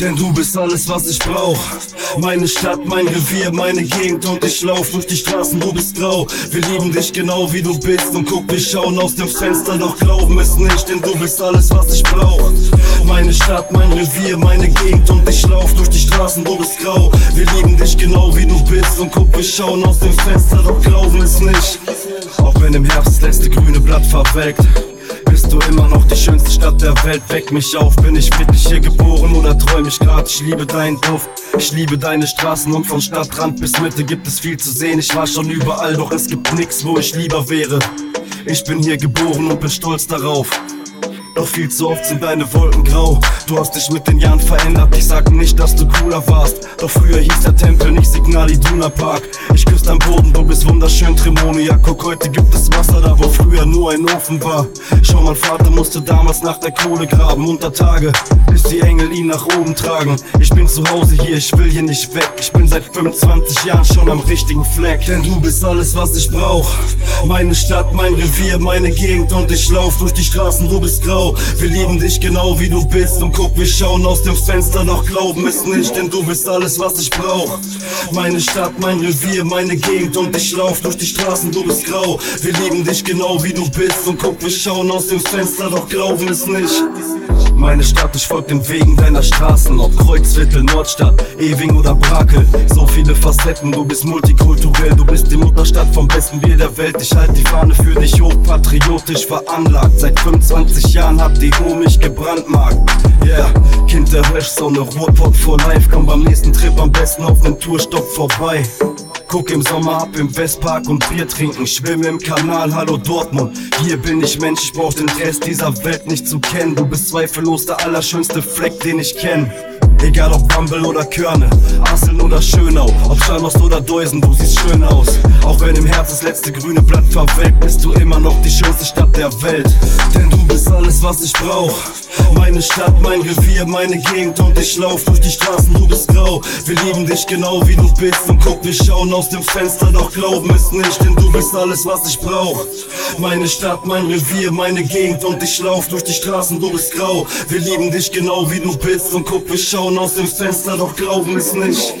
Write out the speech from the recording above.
Denn du bist alles, was ich brauch. Meine Stadt, mein Revier, meine Gegend und ich lauf durch die Straßen, du bist grau. Wir lieben dich genau wie du bist und guck, wir schauen aus dem Fenster, doch glauben es nicht, denn du bist alles, was ich brauch. Meine Stadt, mein Revier, meine Gegend und ich lauf durch die Straßen, du bist grau. Wir lieben dich genau wie du bist und guck, wir schauen aus dem Fenster, doch glauben es nicht. Auch wenn im Herbst das letzte grüne Blatt verwelkt. Bist du immer noch die schönste Stadt der Welt? Weck mich auf, bin ich wirklich hier geboren oder träum ich grad? Ich liebe deinen Duft, ich liebe deine Straßen und von Stadtrand bis Mitte gibt es viel zu sehen. Ich war schon überall, doch es gibt nix, wo ich lieber wäre. Ich bin hier geboren und bin stolz darauf. Doch viel zu oft sind deine Wolken grau. Du hast dich mit den Jahren verändert. Ich sag nicht, dass du cooler warst. Doch früher hieß der Tempel nicht Signal Iduna Park. Ich küsse dein Boden, du bist wunderschön Tremonia. Guck, heute gibt es Wasser da, wo früher nur ein Ofen war. Schau, mein Vater musste damals nach der Kohle graben. Unter Tage, bis die Engel ihn nach oben tragen. Ich bin zu Hause hier, ich will hier nicht weg. Ich bin seit 25 Jahren schon am richtigen Fleck. Denn du bist alles, was ich brauch. Meine Stadt, mein Revier, meine Gegend und ich lauf durch die Straßen, du bist grau. Wir lieben dich genau wie du bist und guck, wir schauen aus dem Fenster, doch glauben es nicht, denn du bist alles, was ich brauch. Meine Stadt, mein Revier, meine Gegend und ich lauf durch die Straßen, du bist grau. Wir lieben dich genau wie du bist und guck, wir schauen aus dem Fenster, doch glauben es nicht. Meine Stadt, ich folg den Wegen deiner Straßen, ob Kreuzviertel, Nordstadt, Ewing oder Brakel. So viele Facetten, du bist multikulturell, du bist die Mutterstadt vom besten Bier der Welt. Ich halt die Fahne für dich hoch, patriotisch veranlagt. Seit 25 Jahren hat die Ho mich gebrandmarkt. Yeah, Kind der Höchstsonne, Ruhrpott for life. Komm beim nächsten Trip am besten auf nen Tourstopp vorbei. Guck im Sommer ab im Westpark und Bier trinken, schwimm im Kanal, hallo Dortmund. Hier bin ich Mensch, ich brauch den Rest dieser Welt nicht zu kennen. Du bist zweifellos der allerschönste Fleck, den ich kenn. Egal ob Bumble oder Körne, Asseln oder Schönau, ob Scharnost oder Deusen, du siehst schön aus. Auch wenn im Herz das letzte grüne Blatt verwelkt, bist du immer noch die schönste Stadt der Welt. Denn alles, was ich brauch. Meine Stadt, mein Revier, meine Gegend und ich lauf durch die Straßen, du bist grau. Wir lieben dich genau wie du bist und guck, wir schauen aus dem Fenster, doch glauben es nicht, denn du bist alles, was ich brauch. Meine Stadt, mein Revier, meine Gegend und ich lauf durch die Straßen, du bist grau. Wir lieben dich genau wie du bist und guck, wir schauen aus dem Fenster, doch glauben es nicht.